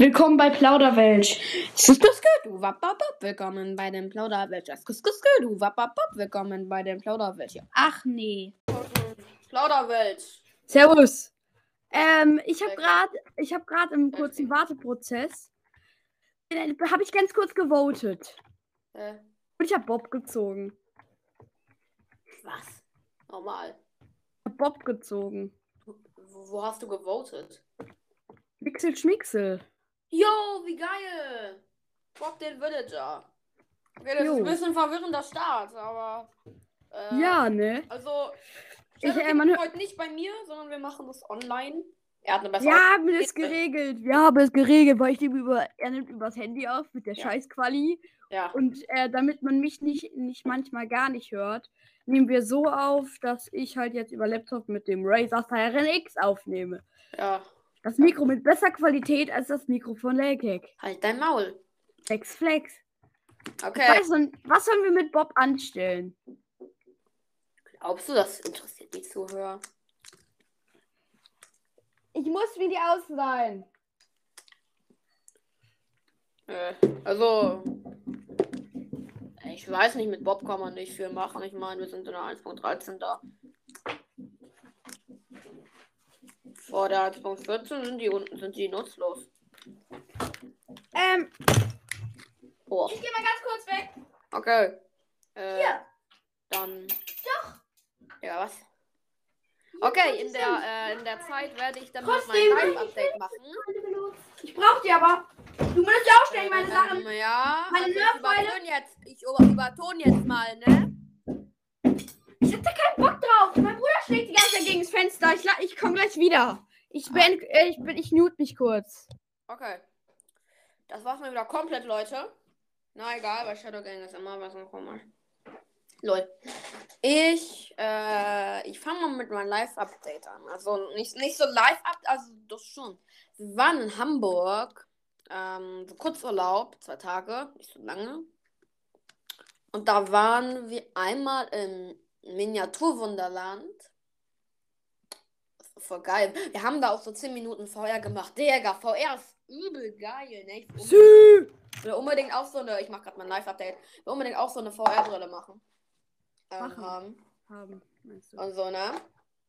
Willkommen bei Plauderwelt. Skuskusku, wapapap, willkommen bei dem Plauderwelt. Skuskusku, du wapapap, willkommen bei dem Plauderwelt. Ja. Ach nee. Plauderwelt. Servus. Ähm, ich habe gerade, ich habe gerade im kurzen Warteprozess, äh, habe ich ganz kurz gewotet Äh, und ich habe Bob gezogen. was? Normal. Ich hab Bob gezogen. Wo, wo hast du gewotet? Mixel Schmixel. Jo, wie geil. Bob den Villager. Okay, das Jo. ist ein bisschen verwirrender Start, aber. Äh, Ja, ne? Also. Ich, äh, man heute nicht bei mir, sondern wir machen das online. Er hat eine bessere. Wir haben es geregelt. Wir haben es geregelt, weil ich nehme über, er nimmt übers Handy auf mit der Ja. Scheißquali. Ja. Und äh, damit man mich nicht, nicht manchmal gar nicht hört, nehmen wir so auf, dass ich halt jetzt über Laptop mit dem Razer Siren X aufnehme. Ja. Das Mikro mit besser Qualität als das Mikro von Lelkek. Halt dein Maul. Flex, flex. Okay. Weißt du, was sollen wir mit Bob anstellen? Glaubst du, das interessiert die Zuhörer? Ich muss mir die ausleihen. Äh, also, ich weiß nicht, mit Bob kann man nicht viel machen. Ich meine, wir sind in der 1.13 da. Vor der 1.14 sind die unten sind die nutzlos. Ähm, Oh, ich gehe mal ganz kurz weg. okay. Äh, Hier. Dann. Doch. Ja, was? Okay, in der, äh, in der Zeit werde ich dann mal Trotzdem- mein Live-Update machen. Ich brauche die aber. Du musst ja aufstellen, meine Sachen. Ja, Meine also ich übertone jetzt, ich über- übertone jetzt mal, ne? Keinen Bock drauf. Mein Bruder schlägt die ganze Zeit gegen das Fenster. Ich, ich komme gleich wieder. Ich bin, äh, ich bin, ich mute mich kurz. Okay. Das war's mal wieder komplett, Leute. Na egal, bei Shadow Gang ist immer was komisch. Lol. Ich, äh, ich fange mal mit meinem Live-Update an. Also nicht, nicht so Live-Update, also das schon. Wir waren in Hamburg, ähm, so Kurzurlaub, zwei Tage, nicht so lange. Und da waren wir einmal im Miniaturwunderland. Voll geil. Wir haben da auch so 10 Minuten VR gemacht. Digga, VR ist übel geil, ne? Ich will unbedingt auch so eine, ich mach gerade mein Live-Update, will unbedingt auch so eine VR-Brille machen. Ähm, Machen. haben. Haben, meinst du? Und so, ne?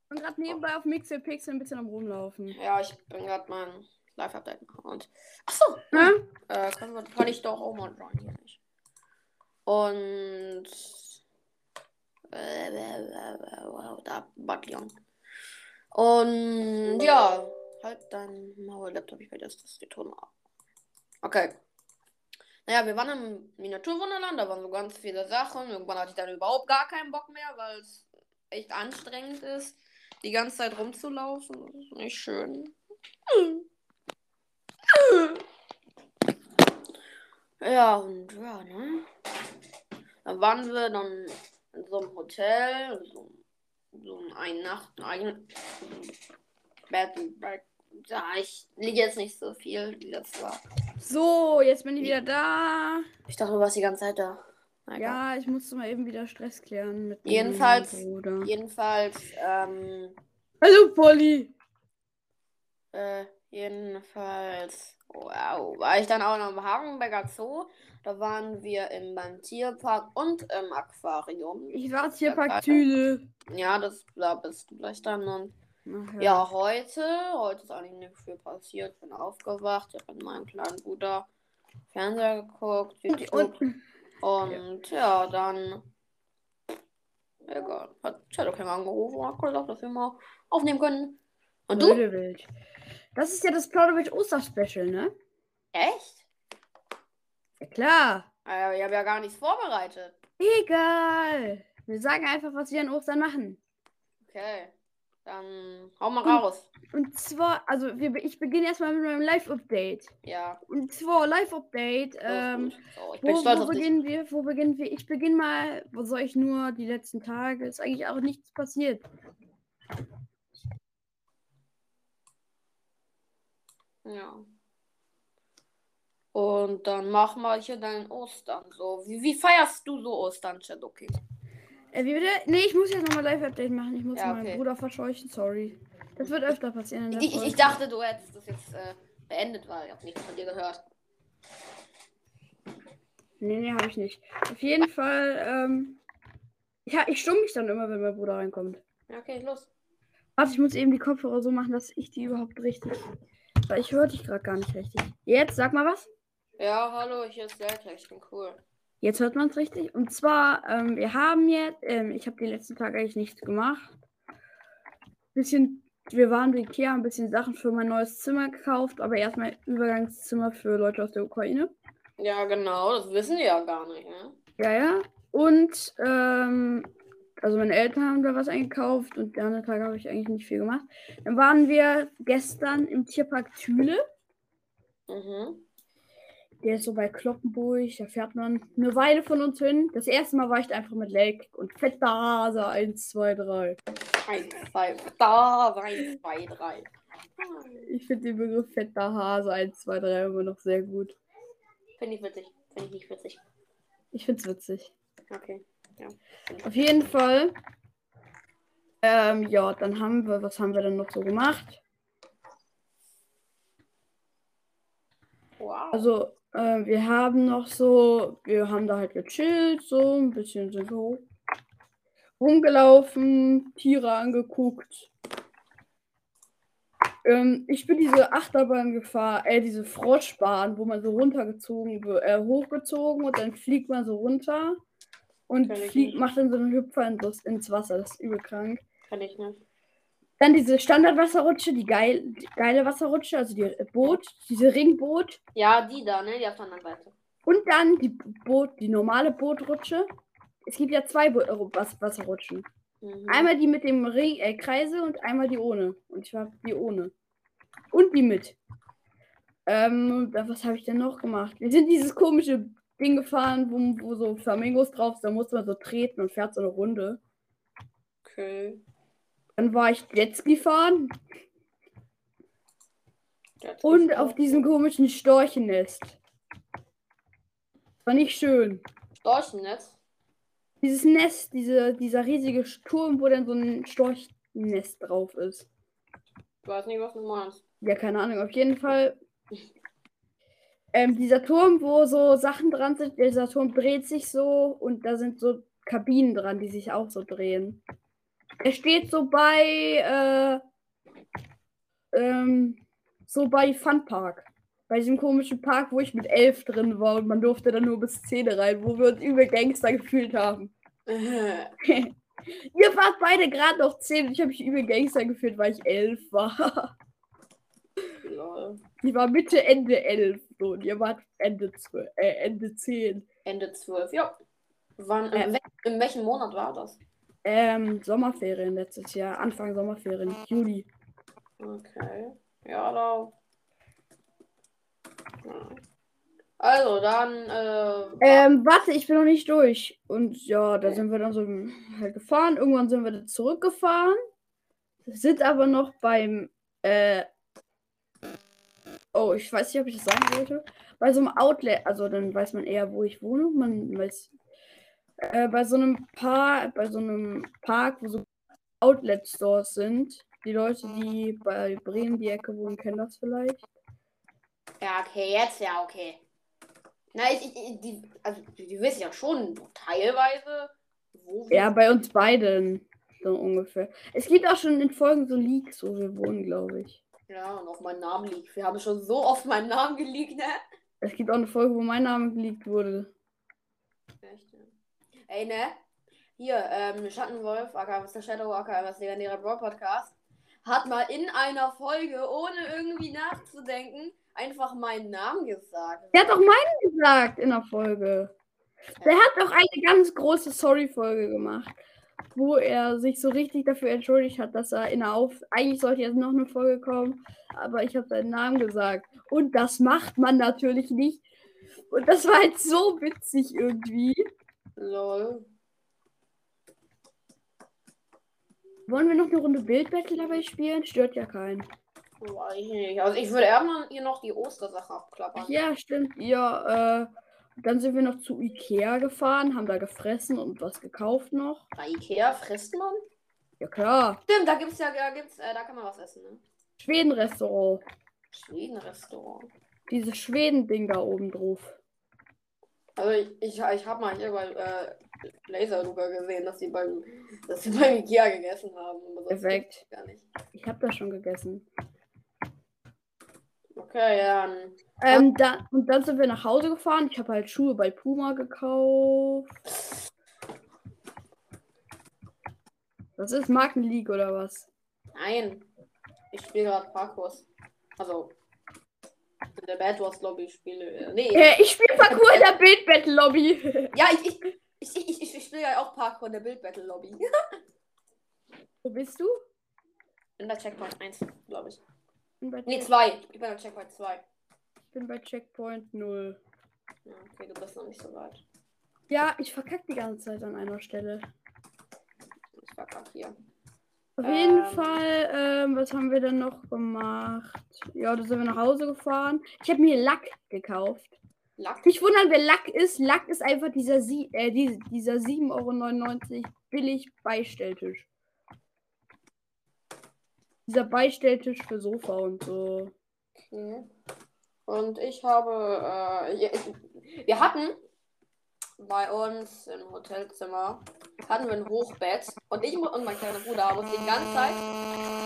Ich bin gerade nebenbei auf Mixel Pixel ein bisschen am rumlaufen. Ja, ich bin gerade mein Live-Update machen. Und. Achso! Ne? Äh, wir, kann ich doch auch mal joinen hier nicht. Und. Da, Batlion. Und ja, halt dein Maul, Laptop, ich werde jetzt das Ton. Okay. Naja, wir waren im Miniaturwunderland, da waren so ganz viele Sachen. Irgendwann hatte ich dann überhaupt gar keinen Bock mehr, weil es echt anstrengend ist, die ganze Zeit rumzulaufen. Das ist nicht schön. Ja, und ja, ne? Dann waren wir dann so einem Hotel, so, so ein Nacht, ein Bed and Break- Ja, ich liege jetzt nicht so viel, wie das war. So, jetzt bin ich wieder da. Ich dachte, du warst die ganze Zeit da. Egal. Ja, ich musste mal eben wieder Stress klären mit Jedenfalls- Bruder. Jedenfalls, ähm, Hallo, Polly. äh, jedenfalls, wow, war ich dann auch noch im Hagenberger Zoo. Da waren wir im, beim Tierpark und im Aquarium. Ich war Tierpark Ja, Thüle. Ja, das da bist du gleich dann. Und Ach, ja, heute, heute ist eigentlich nicht viel passiert. Bin aufgewacht, ich habe mit meinem kleinen Bruder Fernseher geguckt, YouTube. Und, Und ja, dann. Egal. Hat Shadowking angerufen und hat gesagt, dass wir mal aufnehmen können. Und du? Wilde Wild. Das ist ja das Plauderwitch Oster-Special, ne? Echt? Ja, klar. Äh, ich habe ja gar nichts vorbereitet. Egal. Wir sagen einfach, was wir an Ostern machen. Okay. Dann hau mal Und- raus. Und zwar, also wir, ich beginne erstmal mit meinem Live-Update. Ja. Und zwar Live-Update. Ähm, so, ich bin wo, stolz wo auf dich. beginnen wir? Wo beginnen wir? Ich beginne mal, wo soll ich nur die letzten Tage? Ist eigentlich auch nichts passiert. Ja. Und dann mach mal hier dein Ostern. So, wie, wie feierst du so Ostern, Shadowking? Äh, wie bitte? Nee, ich muss jetzt nochmal Live-Update machen. Ich muss Ja, meinen okay. Bruder verscheuchen, sorry. Das wird öfter passieren Ich, ich, ich dachte, du hättest das jetzt äh, beendet war. Ich habe nichts von dir gehört. Nee, nee, habe ich nicht. Auf jeden Fall, ähm, ja, ich stumm mich dann immer, wenn mein Bruder reinkommt. Ja, okay, los. Warte, ich muss eben die Kopfhörer so machen, dass ich die überhaupt richtig. Ich höre dich gerade gar nicht richtig. Jetzt, sag mal was. Ja, hallo, ich ist Sergej, ich bin cool. Jetzt hört man es richtig. Und zwar, ähm, wir haben jetzt, ähm, ich habe die letzten Tage eigentlich nichts gemacht. Bisschen, wir waren bei Ikea, haben ein bisschen Sachen für mein neues Zimmer gekauft, aber erstmal Übergangszimmer für Leute aus der Ukraine. Ja, genau, das wissen die ja gar nicht, ne? Ja, ja. Und, ähm, also meine Eltern haben da was eingekauft und die anderen Tage habe ich eigentlich nicht viel gemacht. Dann waren wir gestern im Tierpark Thüle. Mhm. Der ist so bei Kloppenburg, da fährt man eine Weile von uns hin. Das erste Mal war ich einfach mit Lake und fetter Hase 1, 2, 3. 1, 2, da, 1, 2, 3. Ich finde den Begriff fetter Hase 1, 2, 3 immer noch sehr gut. Finde ich witzig. Finde ich nicht witzig. Ich finde es witzig. Okay. Ja. Auf jeden Fall. Ähm, ja, dann haben wir, was haben wir denn noch so gemacht? Wow. Also, äh, wir haben noch so, wir haben da halt gechillt, so ein bisschen sind hoch- rumgelaufen, Tiere angeguckt. Ähm, ich bin diese Achterbahn gefahren, äh, diese Froschbahn, wo man so runtergezogen wird, äh, hochgezogen und dann fliegt man so runter und fliegt, macht dann so einen Hüpfer ins, ins Wasser. Das ist übel krank. Kann ich nicht. Dann diese Standardwasserrutsche, die, geil, die geile Wasserrutsche, also die Boot, diese Ringboot. Ja, die da, ne? Die auf der anderen Seite. Und dann die Boot, die normale Bootrutsche. Es gibt ja zwei Bo äh, Was Wasserrutschen. Mhm. Einmal die mit dem Ring, äh, Kreise und einmal die ohne. Und ich habe die ohne. Und die mit. Ähm, da, was habe ich denn noch gemacht? Wir sind dieses komische Ding gefahren, wo, wo so Flamingos drauf sind. Da musste man so treten und fährt so eine Runde. Okay. Dann war ich Jetski fahren Das und auf diesem komischen Storchennest. War nicht schön. Storchennetz. Dieses Nest, diese, dieser riesige Turm, wo dann so ein Storchnest drauf ist. Ich weiß nicht, was du meinst. Ja, keine Ahnung. Auf jeden Fall. Ähm, dieser Turm, wo so Sachen dran sind, dieser Turm dreht sich so und da sind so Kabinen dran, die sich auch so drehen. Er steht so bei, äh, ähm, so bei Funpark. Bei diesem komischen Park, wo ich mit elf drin war und man durfte dann nur bis 10 rein, wo wir uns übel Gangster gefühlt haben. Ihr wart beide gerade noch 10 und ich habe mich übel Gangster gefühlt, weil ich elf war. Lol. Ich war Mitte, Ende 11 so, und ihr wart Ende, 12, äh, Ende 10. Ende 12. Ja. Wann, Äh. in, wel- in welchem Monat war das? Ähm, Sommerferien letztes Jahr, Anfang Sommerferien, Juli. Okay. Ja, da. Also, dann, äh, Ähm, warte, ich bin noch nicht durch. Und ja, da sind wir dann so halt gefahren. Irgendwann sind wir dann zurückgefahren. Sind aber noch beim, äh, oh, ich weiß nicht, ob ich das sagen wollte. Bei so einem Outlet, also dann weiß man eher, wo ich wohne. Man weiß, äh, bei so einem Park, bei so einem Park, wo so Outlet-Stores sind. Die Leute, die bei Bremen die Ecke wohnen, kennen das vielleicht. ja, okay, jetzt ja, okay. Na, ich, ich, die, also, die, die wissen ja schon teilweise, wo wir. Ja, bei uns beiden so ungefähr. Es gibt auch schon in Folgen so Leaks, wo wir wohnen, glaube ich. Ja, und auch mein Name liegt. Wir haben schon so oft meinen Namen geleakt, ne? Es gibt auch eine Folge, wo mein Name geleakt wurde. Echt, ja. Ey, ne? Hier, ähm, Schattenwolf, aka der Shadow, aka was legendärer Brawl Podcast, hat mal in einer Folge, ohne irgendwie nachzudenken, einfach meinen Namen gesagt. Der hat doch meinen gesagt in der Folge. Der hat doch eine ganz große Sorry-Folge gemacht, wo er sich so richtig dafür entschuldigt hat, dass er in der Auf. Eigentlich sollte jetzt noch eine Folge kommen, aber ich habe seinen Namen gesagt. Und das macht man natürlich nicht. Und das war halt so witzig irgendwie. Lol. Wollen wir noch eine Runde Bildbattle dabei spielen? Stört ja keinen. Weiß ich nicht. Also ich würde erstmal hier noch die Ostersache abklappern. Ja, stimmt. Ja, äh, dann sind wir noch zu Ikea gefahren, haben da gefressen und was gekauft noch. Bei Ikea frisst man? Ja klar, Stimmt, da gibt's ja, da gibt's, äh, da kann man was essen, ne? Schweden-Restaurant. Schweden-Restaurant. Dieses Schweden-Ding da oben drauf. Also ich, ich, ich habe mal hier bei äh, Laser Luca gesehen, dass sie beim, dass sie beim Ikea gegessen haben. Perfekt. Gar nicht. Ich habe das schon gegessen. Okay, dann. Ähm, da, und dann sind wir nach Hause gefahren. Ich habe halt Schuhe bei Puma gekauft. Was ist Markenleague oder was? Nein. Ich spiele gerade Parkours. Also. In der Bad Wars Lobby spiele. Äh, nee. Äh, ich spiele Parkour in der Bildbattle-Lobby. Ja, ich, ich, ich, ich, ich, ich spiele ja auch Parkour in der Bild Battle Lobby. Wo bist du? In der Checkpoint 1, glaube ich. Check 2. Ich bin bei Checkpoint 2. ich bin bei Checkpoint 0. Ja, okay, du bist noch nicht so weit. Ja, ich verkacke die ganze Zeit an einer Stelle. Ich gerade hier. Auf jeden Ähm. Fall, ähm, was haben wir denn noch gemacht? Ja, da sind wir nach Hause gefahren. Ich habe mir Lack gekauft. Lack. Nicht wundern, wer Lack ist. Lack ist einfach dieser, Sie äh, die, dieser 7,99 Euro billig Beistelltisch. Dieser Beistelltisch für Sofa und so. Okay. Und ich habe, äh, ich, wir hatten bei uns im Hotelzimmer hatten wir ein Hochbett und ich und mein kleiner Bruder haben uns die ganze Zeit.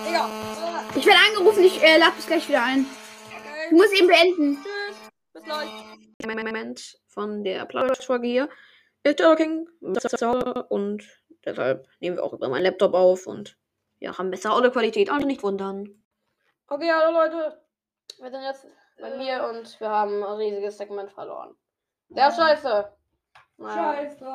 Digga! äh, Ich werde angerufen, ich äh, lade bis gleich wieder ein. Ich Okay, muss eben beenden. tschüss. Bis gleich. Moment von der Plauderfolge hier. Ist King und deshalb nehmen wir auch über meinen Laptop auf und ja, haben bessere Audioqualität. Also nicht wundern. Okay, hallo Leute. Wir sind jetzt bei mir und wir haben ein riesiges Segment verloren. Der scheiße. Naja, Scheiße.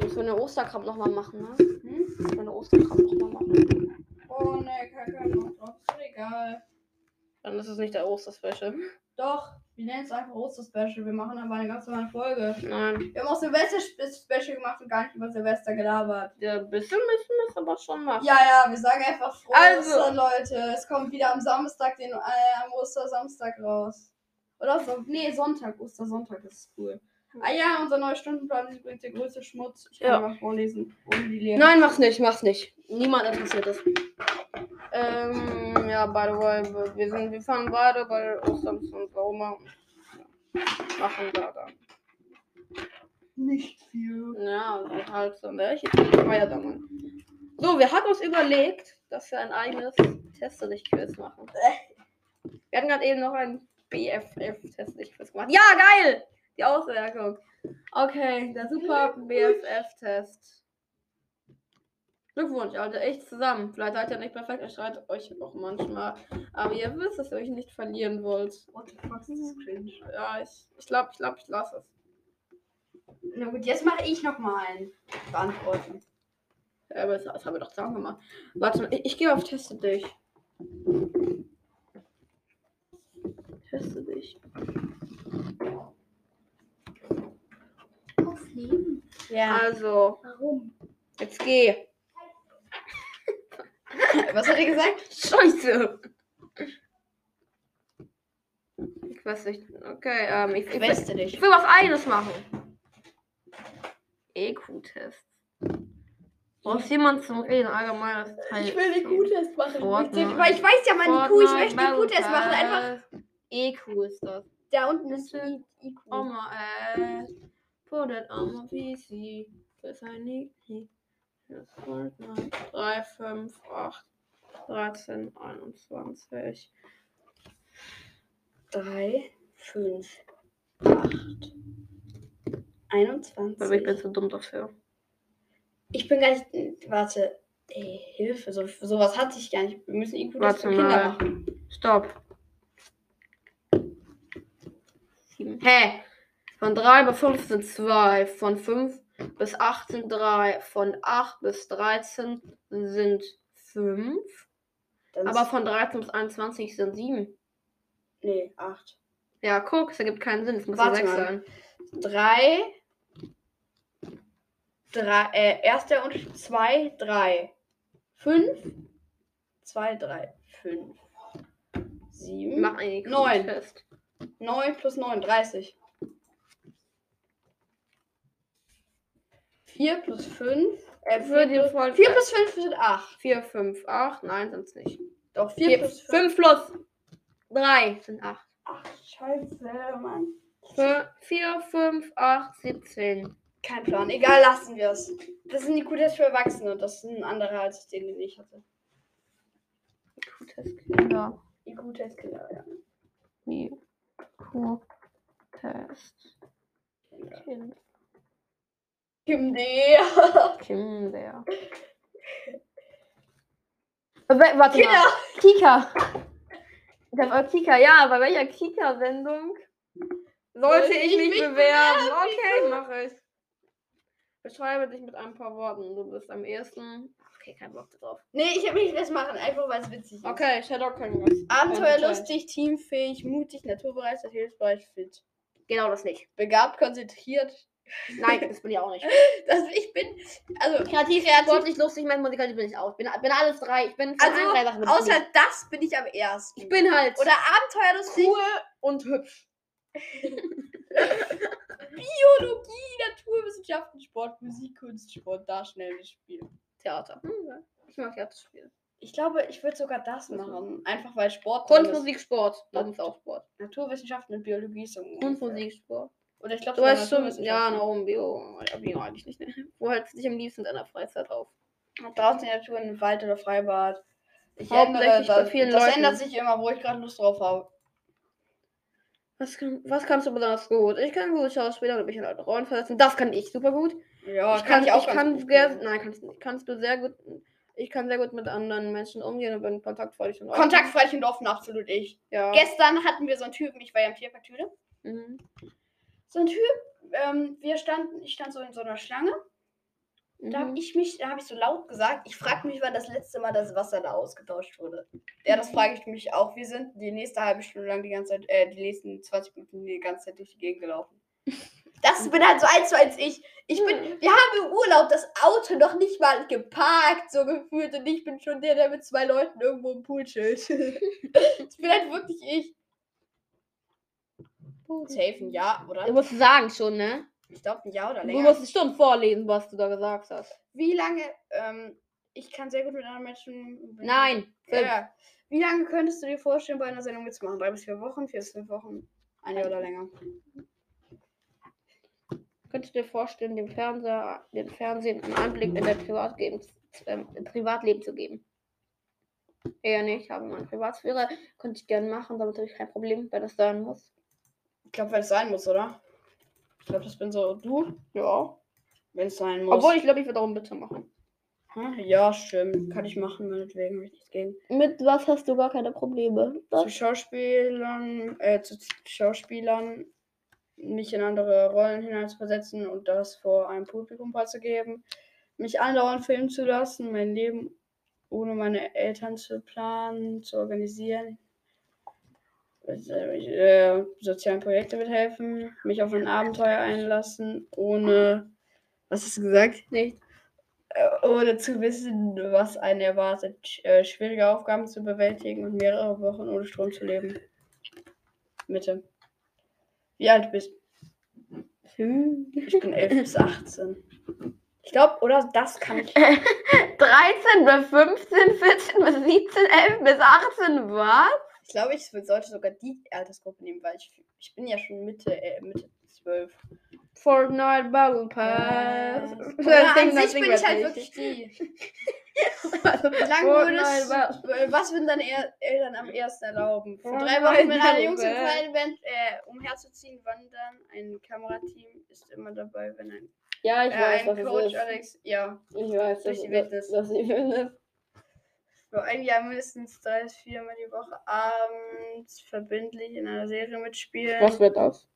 müssen wir eine Osterkram nochmal machen, ne? Hm? Müssen wir eine Osterkram nochmal machen. Oh ne, Kacke, macht doch. Ist egal. Dann ist es nicht der Osterspecial. Doch, wir nennen es einfach Oster-Special. Wir machen aber eine ganz normale Folge. Nein. Wir haben auch Silvester-Special gemacht und gar nicht über Silvester gelabert. Ja, ein bisschen müssen wir es aber schon machen. Ja, ja, wir sagen einfach frohe Also. Ostern, Leute. Es kommt wieder am Samstag, den, äh, am Ostersamstag raus. Oder so, nee, Sonntag, Ostersonntag ist cool. Ah ja, unser neuer Stundenplan ist übrigens der größte Schmutz. Ich kann Ja. mal vorlesen, ohne die. Nein, mach's nicht, mach's nicht. Niemand interessiert es. Ähm, ja, by the way, wir- wir, sind, wir fahren beide bei Ostern und ja, machen da dann. Nicht viel. Ja, also halt so, ne? Ich feier da mal. So, wir hatten uns überlegt, dass wir ein eigenes Teste dich Quiz machen. Wir hatten gerade eben noch ein BFF Test dich Quiz gemacht. Ja, geil! Die Auswirkung. Okay, der super BFF Test. Glückwunsch, Alter, echt zusammen. Vielleicht seid ihr nicht perfekt, ihr streitet euch auch manchmal. Aber ihr wisst, dass ihr euch nicht verlieren wollt. What the fuck, das ist cringe. Ja, ich ich glaube, ich, glaub, ich lasse es. Na gut, jetzt mache ich noch mal einen. Beantworten. Ja, aber das, das haben wir doch zusammen gemacht. Warte mal, ich, ich gehe auf Teste dich. Teste dich. Ja. Also, Warum? jetzt geh. Was hat er gesagt? Scheiße. Ich weiß nicht. Okay, ähm, ich, ich, will, Queste dich. ich will was eines machen. EQ-Test. Brauchst jemand zum Reden? Allgemeines Teil. Ich will den Q-Test machen. Fortnite. Weil ich weiß ja meine Q, ich Fortnite, möchte den Q-Test machen. Einfach. EQ ist das. da unten ist IQ. Oh my ass. Put it on my PC. Cause I need it. Jetzt Fortnite. 3, 5, 8, 13, 21. 3, 5, 8, 21. Aber ich bin zu dumm dafür. Ich bin gar nicht. Warte. Ey, Hilfe, so, sowas hatte ich gar nicht. Wir müssen IQ das für Kinder machen. Stopp. Hä? Von 3 bis 5 sind 2. Von 5 bis 8 sind 3. Von 8 bis 13 sind 5. Dann Aber von 13 bis 21 sind 7. Nee, 8. Ja, guck, es ergibt keinen Sinn. Es muss ja Warte 6 mal. sein. 3. 3. Äh, erster und 2, 3. 5. 2, 3, 5. 7. Mach einen Neun. Test. 9 plus 9, 30. 4 plus 5. Äh, 4, Würde plus, voll- 4 plus 5 sind 8. 4, 5, 8. Nein, sind's nicht. Doch, 4, 4 plus 5. 5 plus. 3 sind 8. Ach, scheiße, Mann. 4, 5, 8, 17. Kein Plan. Egal, lassen wir es. Das sind die Q-Tests für Erwachsene und das sind andere als den, den ich hatte. Q-Test-Kinder. Die Q-Tests, genau, ja. Die Kim D. Kinder. Warte mal. Kinder. Kika. Ich hab auch Kika. Ja, bei welcher Kika-Sendung sollte ich mich bewerben? Okay, mache ich. Beschreibe dich mit ein paar Worten. Du bist am ehesten. Okay, kein Bock drauf. Nee, ich will nicht das machen, einfach weil es witzig ist. Okay, Shadow kann was. Abenteuerlustig, teamfähig, mutig, naturbereit, hilfsbereit, fit. Genau das nicht. Begabt, konzentriert. Nein, das bin ich auch nicht. Das, ich bin, also, Kreativ, Kreativ. sportlich, lustig, mein musikalisch bin ich auch. Bin, bin alles drei. Ich bin allen drei Sachen. also ich außer das bin ich am ersten. Ich bin halt Oder abenteuerlustig, cool und hübsch. Biologie, Naturwissenschaften, Sport, Musik, Kunst, Sport, Darstellen, Spiel. Theater. Hm. Ich mag Theaterspiele. Ich glaube, ich würde sogar das machen. Einfach weil Sport. Kunst. Musik, Sport. Das ist auch Sport. Naturwissenschaften und Biologie so. Kunst. Musik, Sport. Oder ich glaube, Du weißt schon, ja, na, um Bio. Bio eigentlich nicht. Ne? Wo hältst du dich am liebsten in deiner Freizeit auf? Draußen in der Natur, im Wald oder Freibad. Ich ändere, bei das, vielen das Leuten. ändert sich immer, wo ich gerade Lust drauf habe. Was, kann, was kannst du besonders gut? Ich kann gut Schauspieler und mich in alte Rollen versetzen. Das kann ich super gut. Ja, ich kann, ich ganz kann gut. sehr, nein, kannst, kannst du sehr gut. Ich kann sehr gut mit anderen Menschen umgehen und bin kontaktfreudig und offen. Kontaktfreudig und offen, absolut ich. Ja. Gestern hatten wir so einen Typen, ich war ja im Tierpark Tüde. Mhm. So ein Typ, ähm, wir standen, ich stand so in so einer Schlange. Da habe Mhm. ich mich, da habe ich so laut gesagt, ich frage mich, wann das letzte Mal das Wasser da ausgetauscht wurde. Ja, das frage ich mich auch. Wir sind die nächste halbe Stunde lang die ganze Zeit, äh, die nächsten 20 Minuten die ganze Zeit durch die Gegend gelaufen. Das bin halt so eins zu eins ich. Ich bin, wir haben im Urlaub das Auto noch nicht mal geparkt, so gefühlt, und ich bin schon der, der mit zwei Leuten irgendwo im Pool chillt. das bin halt wirklich ich. Safe ein Ja, Du oder? musst sagen schon, ne? Ich glaube ein Ja oder Du länger. musst es schon vorlesen, was du da gesagt hast. Wie lange, ähm, ich kann sehr gut mit anderen Menschen. Nein. Fünf. Ja. Wie lange könntest du dir vorstellen, bei einer Sendung mitzumachen? Drei bis vier Wochen, vier bis fünf Wochen, ein Jahr oder länger? Könntest du dir vorstellen, dem Fernseher, dem Fernsehen einen Einblick in dein Privatleben, ähm, Privatleben zu geben? Eher nicht, ich habe meine Privatsphäre, könnte ich gerne machen, damit habe ich kein Problem, wenn das sein muss. Ich glaube, wenn es sein muss, oder? Ich glaube, das bin so du, Ja. wenn es sein muss. Obwohl, ich glaube, ich würde auch bitte machen. Hm, Ja, stimmt. Kann ich machen, meinetwegen, ich nichts gegen. Mit was hast du gar keine Probleme? Zu Schauspielern, äh, zu Schauspielern, mich in andere Rollen hineinzuversetzen und das vor einem Publikum preiszugeben. Mich andauernd filmen zu lassen, mein Leben ohne meine Eltern zu planen, zu organisieren. Äh, sozialen Projekte mithelfen, mich auf ein Abenteuer einlassen, ohne, was hast du gesagt? Nicht. Äh, ohne zu wissen, was einen erwartet, sch- äh, schwierige Aufgaben zu bewältigen und mehrere Wochen ohne Strom zu leben. Mitte. Wie alt bist du? Ich bin 11 bis 18. Ich glaube, oder das kann ich. 13 bis 15, 14 bis 17, 11 bis 18, was? Ich glaube, ich sollte sogar die Altersgruppe nehmen, weil ich, ich bin ja schon Mitte, äh, Mitte 12. Fortnite Battle Pass. Ding, an das sich bin ich halt nicht. wirklich die. Fortnite würdest Was würden deine El Eltern am ersten erlauben? Für drei Wochen mit einer Jungs- und Pass. Kleinband äh, umherzuziehen, wandern. Ein Kamerateam ist immer dabei, wenn ein, Ja, ich äh, weiß, ein Coach. Alex. Ja, Ich weiß, Durch die das, Wildnis. die Für ein Jahr mindestens drei bis viermal die Woche abends verbindlich in einer Serie mitspielen. Was wird das?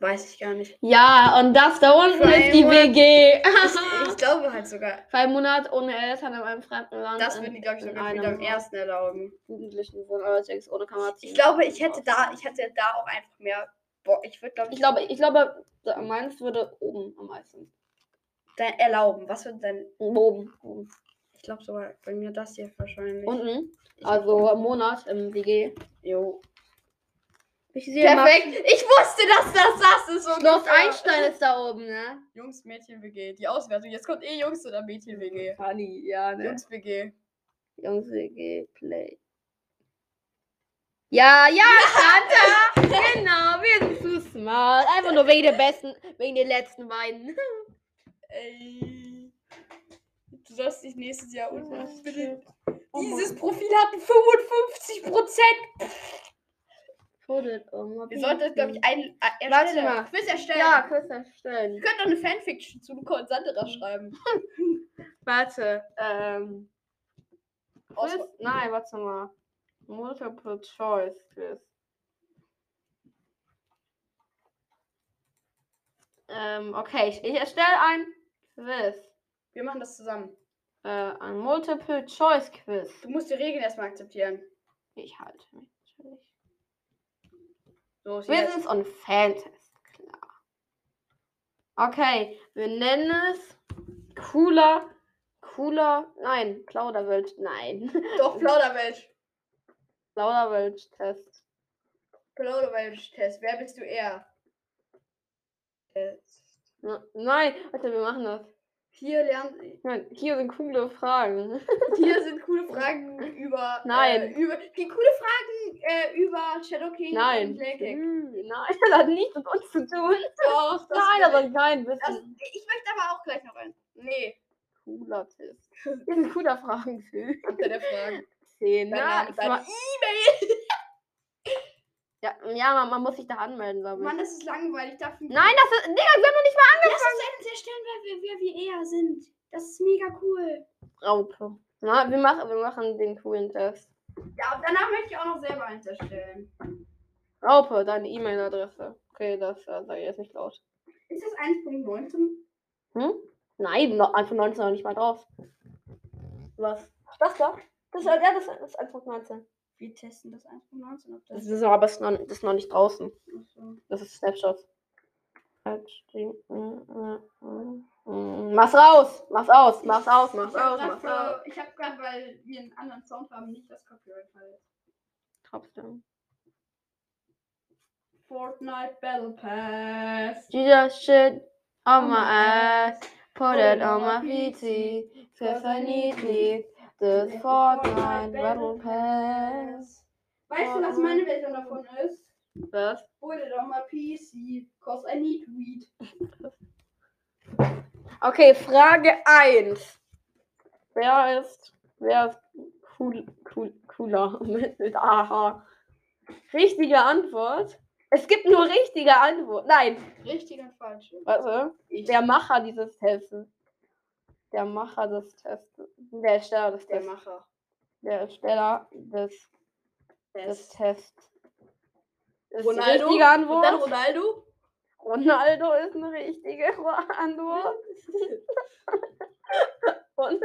Weiß ich gar nicht. Ja, und das da unten Für ist die einen WG. Ich, ich glaube halt sogar. Für einen Monat ohne Eltern in einem fremden Land. Das würden die, glaube ich, sogar wieder am ersten erlauben. Jugendlichen wohnen allerdings ohne Kamerateam. Ich glaube, ich hätte da, ich hätte da auch einfach mehr. Boah, ich würde, glaube Ich glaube, ich glaube, meins würde oben am meisten. Dein erlauben. Was würde denn. Oben. oben. Ich glaube sogar bei mir das hier wahrscheinlich. Unten. Ich- Also im Monat im WG. Jo. Ich sehe Perfekt. Ich wusste, dass das das ist. Schloss ungefähr. Einstein ist da oben, ne? Jungs, Mädchen, WG. Die Auswertung. Jetzt kommt eh Jungs oder Mädchen, WG. Funny, ja, ne? Jungs, WG. Jungs WG Play. Ja, ja, Tata! genau, wir sind zu smart. Einfach nur wegen der besten, wegen den letzten beiden. Ey. Du sollst dich nächstes Jahr unbedingt. Oh Dieses Profil hat 55 Prozent. Wir Wir sollten, glaube ich, ein. Äh, Warte mal. Quiz erstellen. Ja, Quiz erstellen. Wir könnten doch eine Fanfiction zu Nicole Sandra schreiben. Warte, ähm. Aus- Quiz? Nein, warte mal. Multiple Choice Quiz. Ähm, okay, ich, ich erstelle ein Quiz. Wir machen das zusammen. Äh, ein Multiple Choice Quiz. Du musst die Regeln erstmal akzeptieren. Ich halte mich natürlich. So. Quizzes und Fantest, klar. Okay, wir nennen es cooler, cooler, nein, Plauderwelt, nein. Doch, Plauderwelsch. Plauderwelt-Test. Plauderwelsch-Test. Wer bist du eher? Test. Nein, warte, wir machen das. Hier lernen. Nein, hier sind coole Fragen. Hier sind coole Fragen über. Nein. Äh, über, die coole Fragen äh, über Shadow King Nein. und Lakek. Hm, Nein, das hat nichts mit uns zu tun. Doch, das Nein, das ich. hat kein das, Wissen. ich möchte aber auch gleich noch ein. Nee, Cooler Test. Hier sind cooler Fragen für. unter der Frage. 10. Dein E-Mail. Ja, ja man, man muss sich da anmelden, glaube ich. Mann, das ist langweilig. Dafür Nein, das ist. Digga, wir haben noch nicht mal Lass uns endlich erstellen, wer, wer, wer wir eher sind. Das ist mega cool. Raupe. Na, wir machen, wir machen den coolen Test. Ja, und danach möchte ich auch noch selber eins erstellen. Raupe, deine E-Mail-Adresse. Okay, das äh, sage ich jetzt nicht laut. Ist das 1.19? Hm? Nein, noch Anfang 19 noch nicht mal drauf. Was? Das da? Das, ja, das ist Anfang 19. Wir testen das 1.19. Ob Das das ist aber das ist noch, das noch nicht draußen. Achso. Das ist Snapshot. Halt, mm, mm, mm. Mach's raus! Mach's aus! Mach's aus! Mach's Ich hab aus! grad Mach's aus! Ich habe gerade, weil wir einen anderen Sound haben, nicht das Copyright verletzt. Trotzdem. Fortnite Battle Pass. Jesus shit on my ass. Put it on my PC. Cause I need it. The Fortnite Battle Pass. Weißt du, was meine Version davon ist? Was? Put it on my PC, cause I need weed. Okay, Frage 1. Wer ist, wer ist cool, cool, cooler mit, mit AH? Richtige Antwort. Es gibt nur richtige Antwort. Nein, Richtig und falsch. warte. Ich. Der Macher dieses Tests. Der Macher des Tests. Der Ersteller des der Tests. Macher. Der Ersteller des, des Test. Tests. Ist die Ronaldo? richtige Und dann Antwort. Ronaldo? Ronaldo ist eine richtige Antwort. Und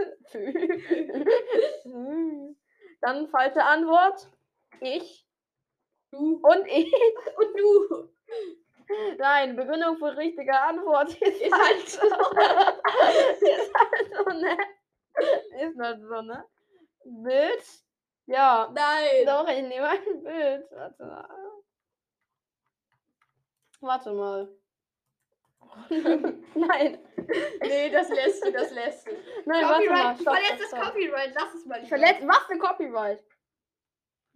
dann falsche Antwort. Ich Du. und ich. Und du. Nein, Begründung für richtige Antwort ist, Ist halt halt so. ist halt so, ne? Ist halt so, ne? Bild. Ja. Nein. Doch, ich nehme ein Bild. Warte mal. Warte mal. Nein. Nee, das lässt du, das lässt du. Nein, warte mal. Copyright, du Stopp, verletzt stopp, das stopp. Copyright, lass es mal. Ich lieber. verletze. Was für Copyright?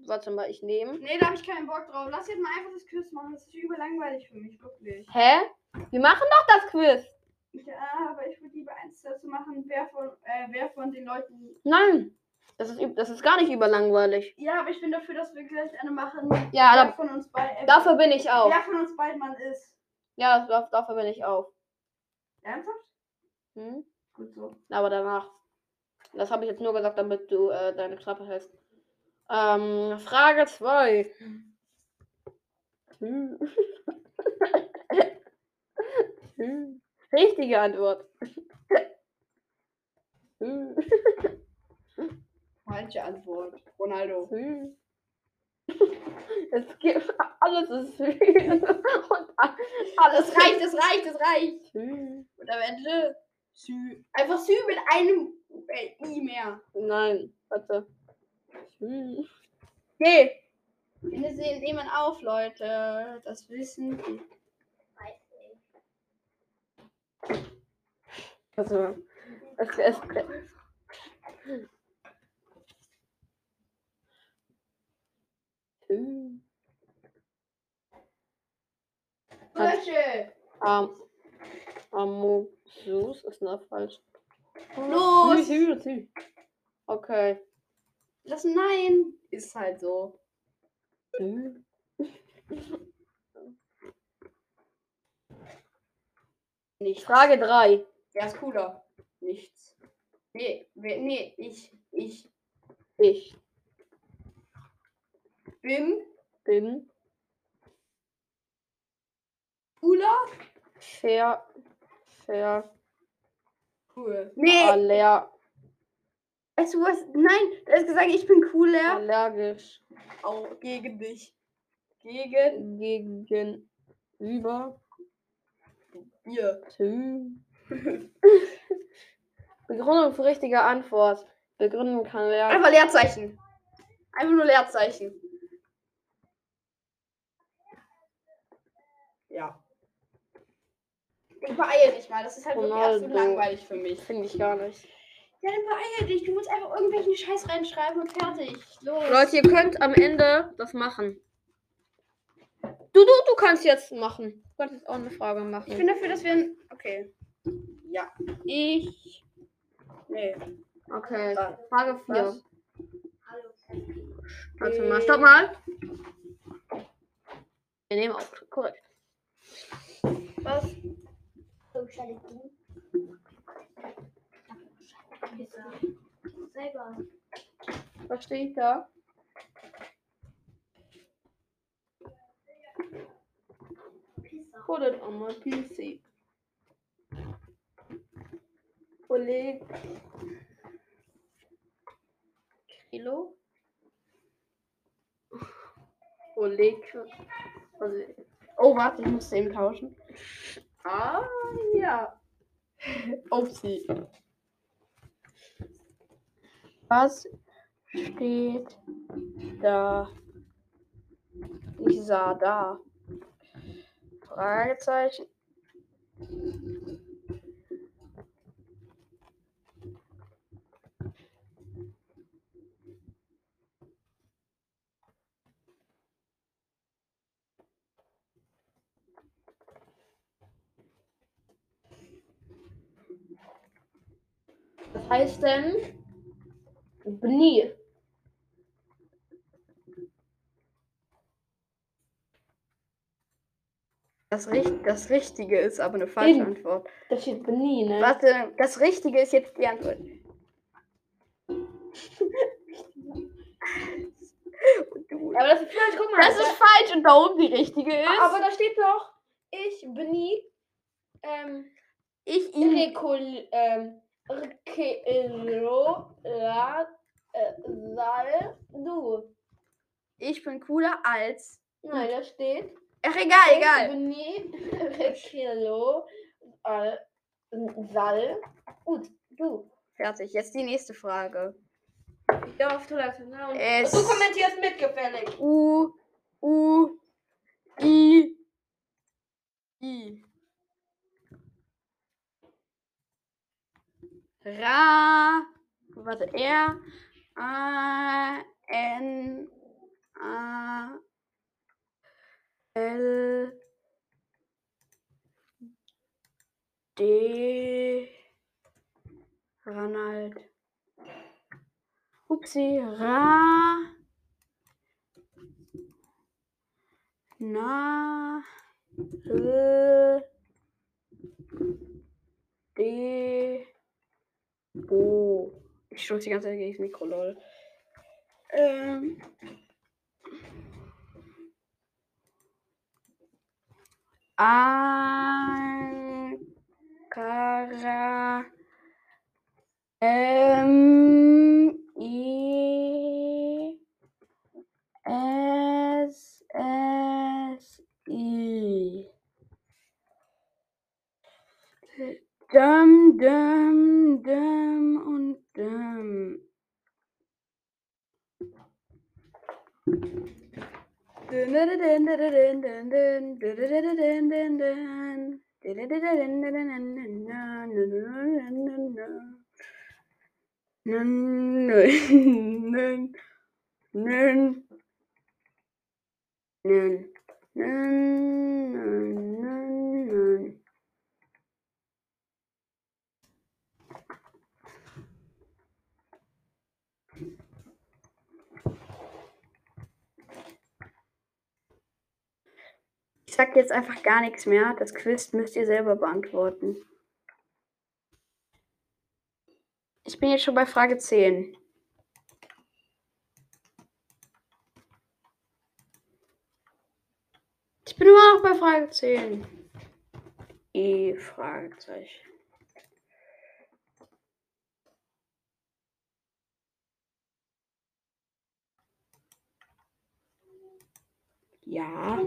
Warte mal, ich nehme. Nee, da habe ich keinen Bock drauf. Lass jetzt mal einfach das Quiz machen. Das ist überlangweilig für mich, wirklich. Hä? Wir machen doch das Quiz. Ja, aber ich würde lieber eins dazu machen, wer von, äh, wer von den Leuten. Nein. Das ist, das ist gar nicht überlangweilig. Ja, aber ich bin dafür, dass wir gleich eine machen. Ja, wer da, von uns beiden. Äh, dafür bin ich auch. Wer von uns beiden man ist. Ja, das, dafür bin ich auch. Ernsthaft? Hm? Gut so. Aber danach. Das habe ich jetzt nur gesagt, damit du äh, deine Klappe hältst. Ähm, Frage 2. Hm. Hm. Richtige Antwort. Hm. Falsche Antwort. Ronaldo. Es gibt alles ist. Und alles Das reicht, das reicht, das reicht. Und am Ende Sü. Einfach Sü mit einem I mehr. Nein, warte. Hm. Nee. Wir sehen jemand auf, Leute. Das wissen die. Also, es, es, Hm. Frösche! Am, Amogus ist noch falsch. Los! Okay. Das Nein ist halt so. Tü. Nichts. Frage 3. Wer ist cooler? Nichts. Nee, wer, nee, ich, ich Ich bin bin cooler. ver, ver, Cool. Nee, aller, weißt du was? Nein, du hast gesagt, ich bin cooler. allergisch Auch gegen dich. Gegen gegenüber ihr. Tü. Begründung für richtige Antwort. Begründen kann lernen. Einfach Leerzeichen. Einfach nur Leerzeichen. Ja. Ich beeile dich mal, das ist halt wirklich absolut Ronaldo. langweilig für mich. Finde ich gar nicht. Ja, dann beeile dich. Du musst einfach irgendwelchen Scheiß reinschreiben und fertig. Los. Leute, ihr könnt am Ende das machen. Du, du, du kannst jetzt machen. Du kannst jetzt auch eine Frage machen. Ich bin dafür, dass wir. ein- Okay. Ja. ich. Nee. Okay, Dann. Frage 4. Was? Warte mal, stopp mal. Wir nehmen auf. Korrekt. Was? Selber. Was steht da? It on my PC. Oleg. Kilo. Oleg. Oleg. Oh, warte, ich muss eben tauschen. Ah, ja. Upsi. Was steht da? Ich sah da. Fragezeichen. Was heißt denn? Bni. Das, Richt das Richtige ist aber eine falsche Eben. Antwort. Das steht Bni, ne? Warte, das Richtige ist jetzt die Antwort. Du- Aber das ist falsch, guck mal. Das ist falsch und da oben die richtige ist. aber da steht doch, ich Bni, ähm, ich ihn. Rekol, ähm, äh, sal, du. Ich bin cooler als. Nein, da steht, Ach, egal, egal. Bni, Rekelo, äh, sal, und du. Fertig. Jetzt die nächste Frage. Ich gehe auf Toilette, ne? Und, Es- du kommentierst mitgefällig. U. U. I. I. Ra. Warte, R. A. N. A. L. D. Ronald. Upsi. Ra. Na. D. O. Ich stoße die ganze Zeit gegen das Mikro, lol. Ähm. kara. Em i em Ich sag jetzt einfach gar nichts mehr. Das Quiz müsst ihr selber beantworten. Ich bin jetzt schon bei Frage 10. Ich bin immer noch bei Frage 10. E Fragezeichen. Ja.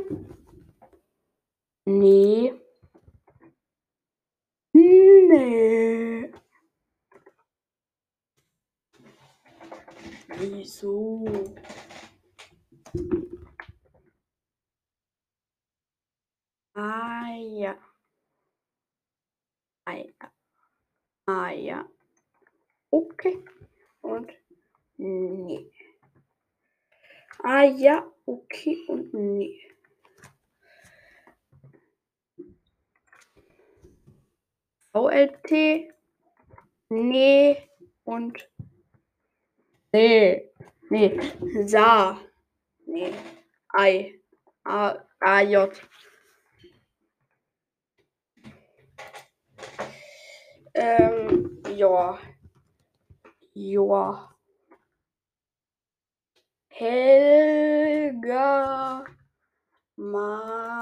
Nee. Nee. Wieso? Ah ja. Ah ja. Ah ja. Okay. Und nee. Ah ja, okay und nee. VLT, nee und nee. Nee. Sa. Nee. Ei. A, AJ. Ähm, ja. Ja. Helga. Marianne.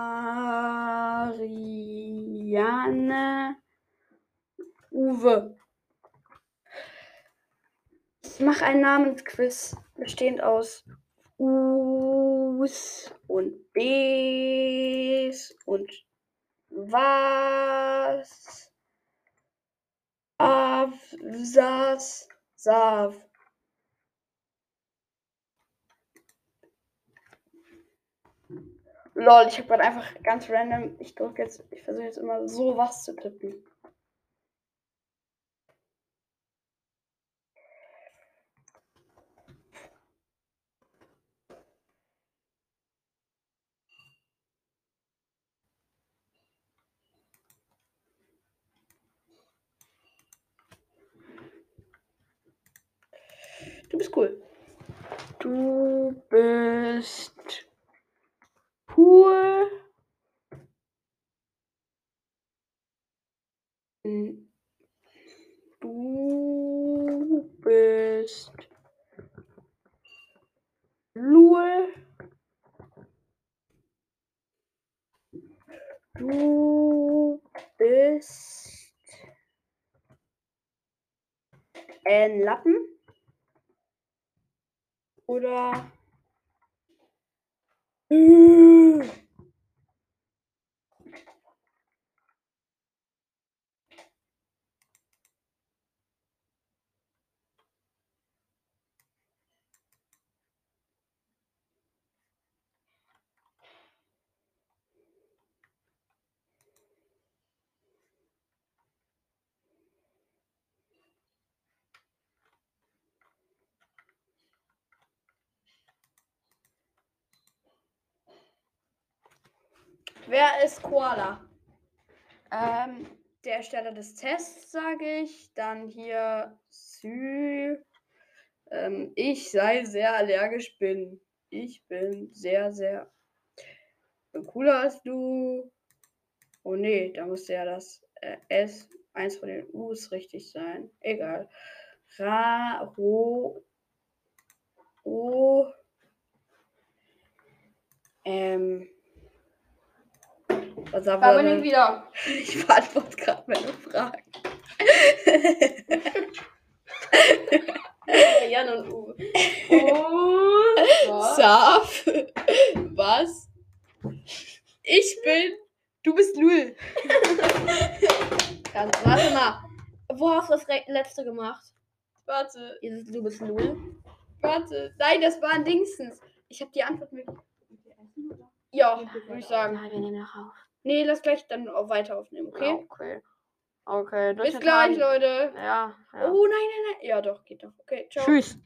Uwe. Ich mache ein Namensquiz bestehend aus Us und Bs und was. Av, Sas, Sav. Lol, ich habe gerade einfach ganz random, ich drücke jetzt, ich versuche jetzt immer so was zu tippen. Du bist cool. Du bist cool. Du bist Lul. Du bist ein Lappen. Oder. Äh. Wer ist Koala? Ähm, der Ersteller des Tests, sage ich. Dann hier Sü. Ähm, ich sei sehr allergisch bin. Ich bin sehr, sehr bin cooler als du. Oh nee, da muss ja das äh, S, eins von den U's richtig sein. Egal. Ra, Ro, O, ähm, was ich denn? wieder. Ich beantworte gerade meine Fragen. Jan und Uwe. Und. Saf. Was? Ich bin. Du bist Lul. Ganz, warte mal. Wo hast du das letzte gemacht? Warte, Dieses Du bist Null. warte. Nein, das war ein Dingsens. Ich habe die Antwort mit. Ja, würde ich sagen. Nein, wir nehmen noch auf. Nee, lass gleich dann auch weiter aufnehmen, okay? Okay. Okay. Bis gleich, Leute. Ja. ja. Oh nein, nein, nein. Ja, doch, geht doch. Okay, ciao. Tschüss.